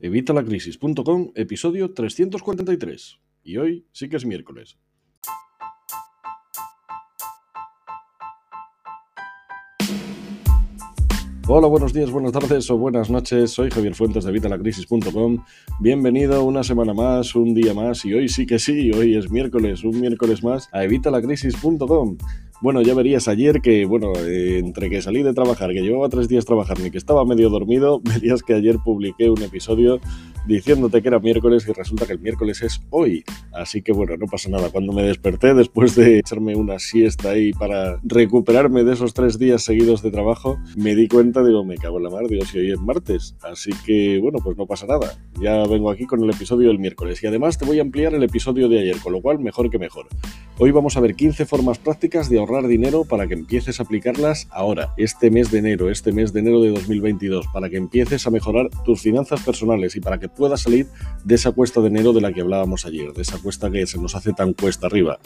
Evitalacrisis.com, episodio 343. Y hoy sí que es miércoles. Hola, buenos días, buenas tardes o buenas noches. Soy Javier Fuentes de Vitalacrisis.com. Bienvenido una semana más, un día más y hoy sí que sí, hoy es miércoles, un miércoles más a Evitalacrisis.com. Bueno, ya verías ayer que, bueno, eh, entre que salí de trabajar, que llevaba tres días trabajando y que estaba medio dormido, verías que ayer publiqué un episodio diciéndote que era miércoles y resulta que el miércoles es hoy. Así que bueno, no pasa nada. Cuando me desperté después de echarme una siesta ahí para recuperarme de esos tres días seguidos de trabajo, me di cuenta, digo, me cago en la mar, Dios, y hoy es martes. Así que bueno, pues no pasa nada. Ya vengo aquí con el episodio del miércoles y además te voy a ampliar el episodio de ayer, con lo cual mejor que mejor. Hoy vamos a ver 15 formas prácticas de ahorrar dinero para que empieces a aplicarlas ahora, este mes de enero, este mes de enero de 2022, para que empieces a mejorar tus finanzas personales y para que puedas salir de esa cuesta de enero de la que hablábamos ayer, de esa cuesta que se nos hace tan cuesta arriba.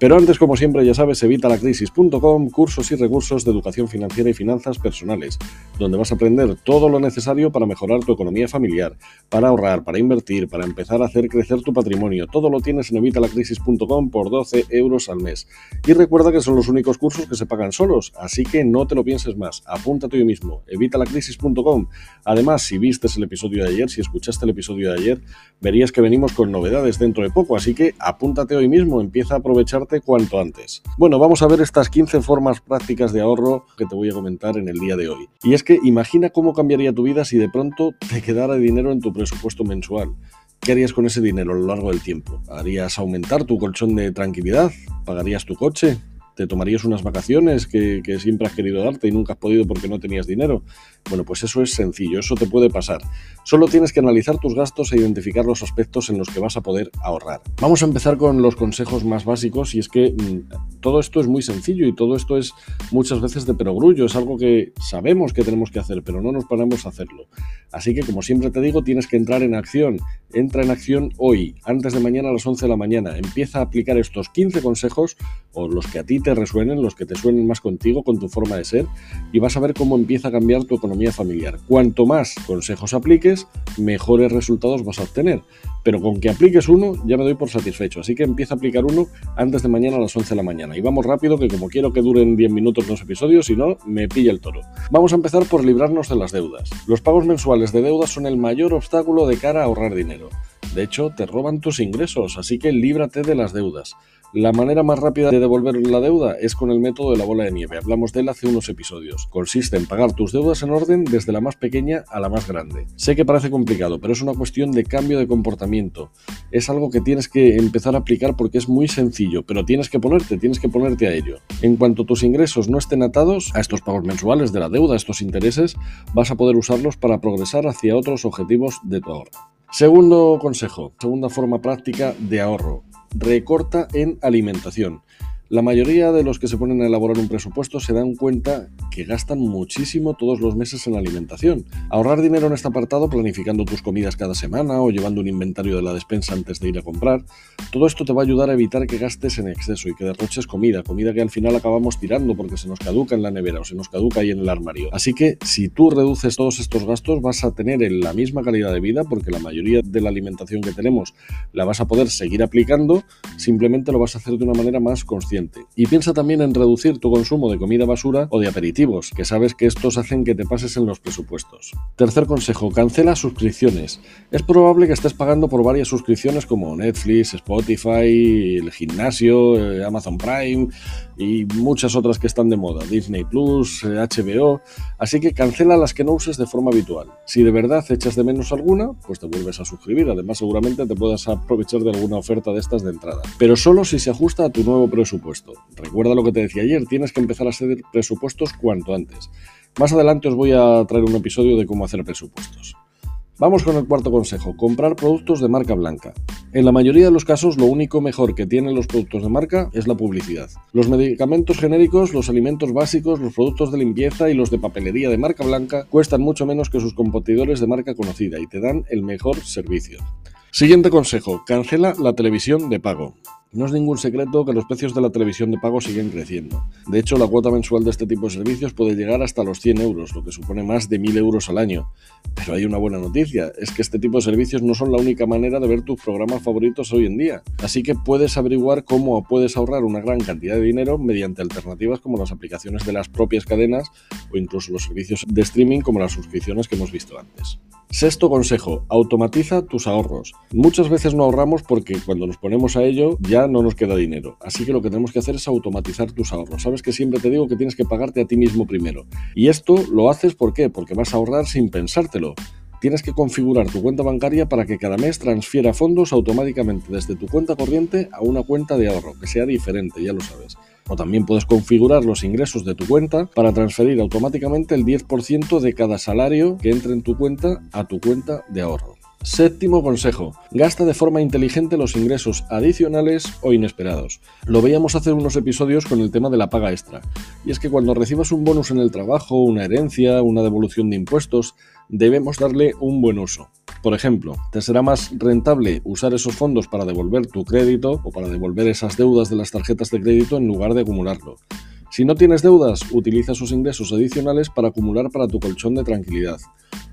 Pero antes, como siempre, ya sabes, evitalacrisis.com, cursos y recursos de educación financiera y finanzas personales, donde vas a aprender todo lo necesario para mejorar tu economía familiar, para ahorrar, para invertir, para empezar a hacer crecer tu patrimonio. Todo lo tienes en evitalacrisis.com por 12 euros al mes. Y recuerda que son los únicos cursos que se pagan solos, así que no te lo pienses más. Apúntate hoy mismo, evitalacrisis.com. Además, si vistes el episodio de ayer, si escuchaste el episodio de ayer, verías que venimos con novedades dentro de poco, así que apúntate hoy mismo, empieza a aprovechar cuanto antes. Bueno, vamos a ver estas 15 formas prácticas de ahorro que te voy a comentar en el día de hoy. Y es que imagina cómo cambiaría tu vida si de pronto te quedara dinero en tu presupuesto mensual. ¿Qué harías con ese dinero a lo largo del tiempo? ¿Harías aumentar tu colchón de tranquilidad? ¿Pagarías tu coche? ¿Te tomarías unas vacaciones que, siempre has querido darte y nunca has podido porque no tenías dinero? Bueno, pues eso es sencillo, eso te puede pasar. Solo tienes que analizar tus gastos e identificar los aspectos en los que vas a poder ahorrar. Vamos a empezar con los consejos más básicos y es que mmm, todo esto es muy sencillo y todo esto es muchas veces de perogrullo, es algo que sabemos que tenemos que hacer, pero no nos paramos a hacerlo. Así que como siempre te digo, tienes que entrar en acción. Entra en acción hoy, antes de mañana a las 11 de la mañana. Empieza a aplicar estos 15 consejos o los que a ti te resuenen, los que te suenen más contigo, con tu forma de ser, y vas a ver cómo empieza a cambiar tu economía familiar. Cuanto más consejos apliques, mejores resultados vas a obtener. Pero con que apliques uno, ya me doy por satisfecho. Así que empieza a aplicar uno antes de mañana a las 11 de la mañana. Y vamos rápido, que como quiero que duren 10 minutos los episodios, si no, me pilla el toro. Vamos a empezar por librarnos de las deudas. Los pagos mensuales de deudas son el mayor obstáculo de cara a ahorrar dinero. De hecho, te roban tus ingresos, así que líbrate de las deudas. La manera más rápida de devolver la deuda es con el método de la bola de nieve. Hablamos de él hace unos episodios. Consiste en pagar tus deudas en orden desde la más pequeña a la más grande. Sé que parece complicado, pero es una cuestión de cambio de comportamiento. Es algo que tienes que empezar a aplicar porque es muy sencillo, pero tienes que ponerte, tienes que ponerte a ello. En cuanto tus ingresos no estén atados a estos pagos mensuales de la deuda, a estos intereses, vas a poder usarlos para progresar hacia otros objetivos de tu ahorro. Segundo consejo, segunda forma práctica de ahorro recorta en alimentación. La mayoría de los que se ponen a elaborar un presupuesto se dan cuenta que gastan muchísimo todos los meses en alimentación. Ahorrar dinero en este apartado planificando tus comidas cada semana o llevando un inventario de la despensa antes de ir a comprar, todo esto te va a ayudar a evitar que gastes en exceso y que derroches comida, comida que al final acabamos tirando porque se nos caduca en la nevera o se nos caduca ahí en el armario. Así que si tú reduces todos estos gastos vas a tener la misma calidad de vida porque la mayoría de la alimentación que tenemos la vas a poder seguir aplicando, simplemente lo vas a hacer de una manera más consciente. Y piensa también en reducir tu consumo de comida basura o de aperitivos, que sabes que estos hacen que te pases en los presupuestos. Tercer consejo, cancela suscripciones. Es probable que estés pagando por varias suscripciones como Netflix, Spotify, el gimnasio, eh, Amazon Prime y muchas otras que están de moda, Disney Plus, HBO, eh, así que cancela las que no uses de forma habitual. Si de verdad echas de menos alguna, pues te vuelves a suscribir, además seguramente te puedas aprovechar de alguna oferta de estas de entrada, pero solo si se ajusta a tu nuevo presupuesto. Recuerda lo que te decía ayer, tienes que empezar a hacer presupuestos cuanto antes. Más adelante os voy a traer un episodio de cómo hacer presupuestos. Vamos con el cuarto consejo, comprar productos de marca blanca. En la mayoría de los casos lo único mejor que tienen los productos de marca es la publicidad. Los medicamentos genéricos, los alimentos básicos, los productos de limpieza y los de papelería de marca blanca cuestan mucho menos que sus competidores de marca conocida y te dan el mejor servicio. Siguiente consejo, cancela la televisión de pago. No es ningún secreto que los precios de la televisión de pago siguen creciendo. De hecho, la cuota mensual de este tipo de servicios puede llegar hasta los 100 euros, lo que supone más de 1.000 euros al año. Pero hay una buena noticia, es que este tipo de servicios no son la única manera de ver tus programas favoritos hoy en día. Así que puedes averiguar cómo puedes ahorrar una gran cantidad de dinero mediante alternativas como las aplicaciones de las propias cadenas o incluso los servicios de streaming como las suscripciones que hemos visto antes. Sexto consejo, automatiza tus ahorros. Muchas veces no ahorramos porque cuando nos ponemos a ello ya no nos queda dinero. Así que lo que tenemos que hacer es automatizar tus ahorros. Sabes que siempre te digo que tienes que pagarte a ti mismo primero. Y esto lo haces ¿por qué? Porque vas a ahorrar sin pensártelo. Tienes que configurar tu cuenta bancaria para que cada mes transfiera fondos automáticamente desde tu cuenta corriente a una cuenta de ahorro, que sea diferente, ya lo sabes. O también puedes configurar los ingresos de tu cuenta para transferir automáticamente el 10% de cada salario que entre en tu cuenta a tu cuenta de ahorro. Séptimo consejo, gasta de forma inteligente los ingresos adicionales o inesperados. Lo veíamos hace unos episodios con el tema de la paga extra. Y es que cuando recibas un bonus en el trabajo, una herencia, una devolución de impuestos, debemos darle un buen uso. Por ejemplo, te será más rentable usar esos fondos para devolver tu crédito o para devolver esas deudas de las tarjetas de crédito en lugar de acumularlo. Si no tienes deudas, utiliza esos ingresos adicionales para acumular para tu colchón de tranquilidad.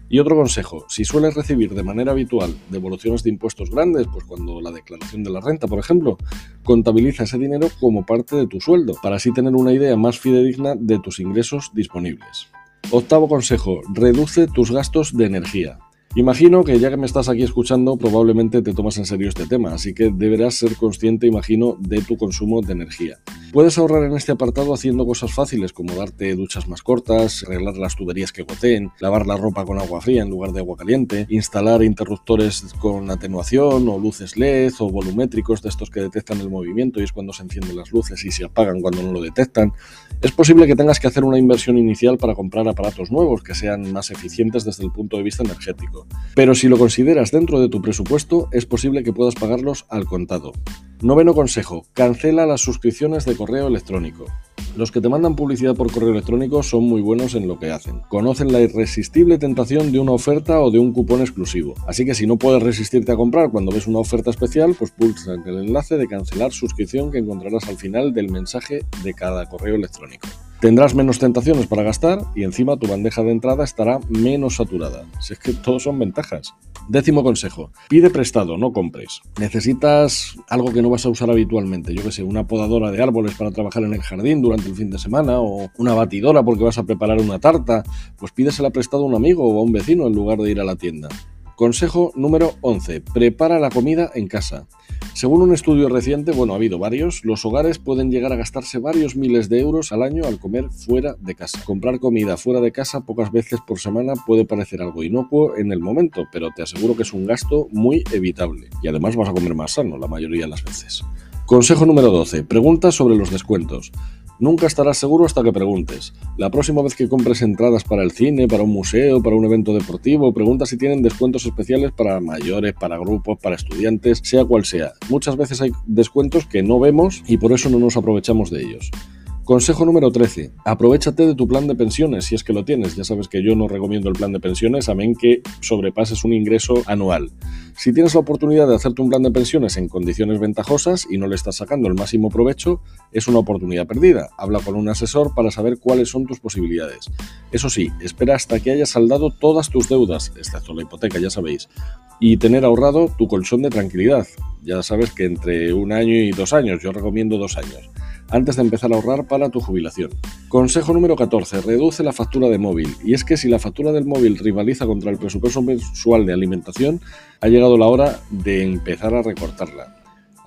Y otro consejo, si sueles recibir de manera habitual devoluciones de impuestos grandes, pues cuando la declaración de la renta, por ejemplo, contabiliza ese dinero como parte de tu sueldo, para así tener una idea más fidedigna de tus ingresos disponibles. Octavo consejo, reduce tus gastos de energía. Imagino que ya que me estás aquí escuchando, probablemente te tomas en serio este tema, así que deberás ser consciente, imagino, de tu consumo de energía. Puedes ahorrar en este apartado haciendo cosas fáciles como darte duchas más cortas, arreglar las tuberías que goteen, lavar la ropa con agua fría en lugar de agua caliente, instalar interruptores con atenuación o luces LED o volumétricos de estos que detectan el movimiento y es cuando se encienden las luces y se apagan cuando no lo detectan. Es posible que tengas que hacer una inversión inicial para comprar aparatos nuevos que sean más eficientes desde el punto de vista energético. Pero si lo consideras dentro de tu presupuesto, es posible que puedas pagarlos al contado. Noveno consejo, cancela las suscripciones de correo electrónico. Los que te mandan publicidad por correo electrónico son muy buenos en lo que hacen. Conocen la irresistible tentación de una oferta o de un cupón exclusivo. Así que si no puedes resistirte a comprar cuando ves una oferta especial, pues pulsa el enlace de cancelar suscripción que encontrarás al final del mensaje de cada correo electrónico. Tendrás menos tentaciones para gastar y encima tu bandeja de entrada estará menos saturada. Si es que todos son ventajas. Décimo consejo, pide prestado, no compres. Necesitas algo que no vas a usar habitualmente, yo que sé, una podadora de árboles para trabajar en el jardín durante el fin de semana o una batidora porque vas a preparar una tarta, pues pídesela prestado a un amigo o a un vecino en lugar de ir a la tienda. Consejo número 11. Prepara la comida en casa. Según un estudio reciente, bueno, ha habido varios, los hogares pueden llegar a gastarse varios miles de euros al año al comer fuera de casa. Comprar comida fuera de casa pocas veces por semana puede parecer algo inocuo en el momento, pero te aseguro que es un gasto muy evitable. Y además vas a comer más sano la mayoría de las veces. Consejo número 12. Pregunta sobre los descuentos. Nunca estarás seguro hasta que preguntes. La próxima vez que compres entradas para el cine, para un museo, para un evento deportivo, pregunta si tienen descuentos especiales para mayores, para grupos, para estudiantes, sea cual sea. Muchas veces hay descuentos que no vemos y por eso no nos aprovechamos de ellos. Consejo número 13. Aprovechate de tu plan de pensiones si es que lo tienes. Ya sabes que yo no recomiendo el plan de pensiones a menos que sobrepases un ingreso anual. Si tienes la oportunidad de hacerte un plan de pensiones en condiciones ventajosas y no le estás sacando el máximo provecho, es una oportunidad perdida. Habla con un asesor para saber cuáles son tus posibilidades. Eso sí, espera hasta que hayas saldado todas tus deudas, excepto la hipoteca, ya sabéis, y tener ahorrado tu colchón de tranquilidad. Ya sabes que entre un año y dos años, yo recomiendo dos años antes de empezar a ahorrar para tu jubilación. Consejo número 14. Reduce la factura de móvil. Y es que si la factura del móvil rivaliza contra el presupuesto mensual de alimentación, ha llegado la hora de empezar a recortarla.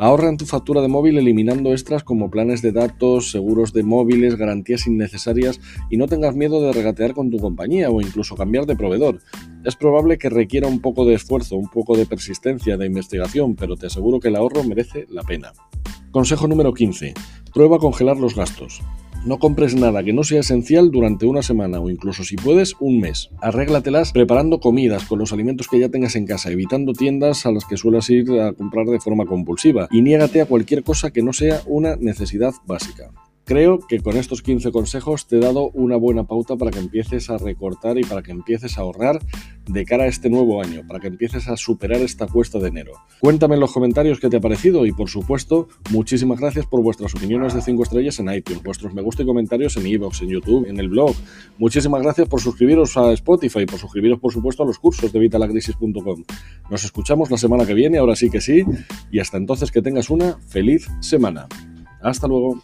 Ahorra en tu factura de móvil eliminando extras como planes de datos, seguros de móviles, garantías innecesarias y no tengas miedo de regatear con tu compañía o incluso cambiar de proveedor. Es probable que requiera un poco de esfuerzo, un poco de persistencia, de investigación, pero te aseguro que el ahorro merece la pena. Consejo número 15. Prueba congelar los gastos. No compres nada que no sea esencial durante una semana o incluso si puedes un mes. Arréglatelas preparando comidas con los alimentos que ya tengas en casa, evitando tiendas a las que suelas ir a comprar de forma compulsiva y niégate a cualquier cosa que no sea una necesidad básica. Creo que con estos 15 consejos te he dado una buena pauta para que empieces a recortar y para que empieces a ahorrar de cara a este nuevo año, para que empieces a superar esta cuesta de enero. Cuéntame en los comentarios qué te ha parecido y por supuesto, muchísimas gracias por vuestras opiniones de 5 estrellas en iTunes, vuestros me gusta y comentarios en iVoox, en YouTube, en el blog. Muchísimas gracias por suscribiros a Spotify y por suscribiros por supuesto a los cursos de vitalacrisis.com. Nos escuchamos la semana que viene, ahora sí que sí, y hasta entonces que tengas una feliz semana. Hasta luego.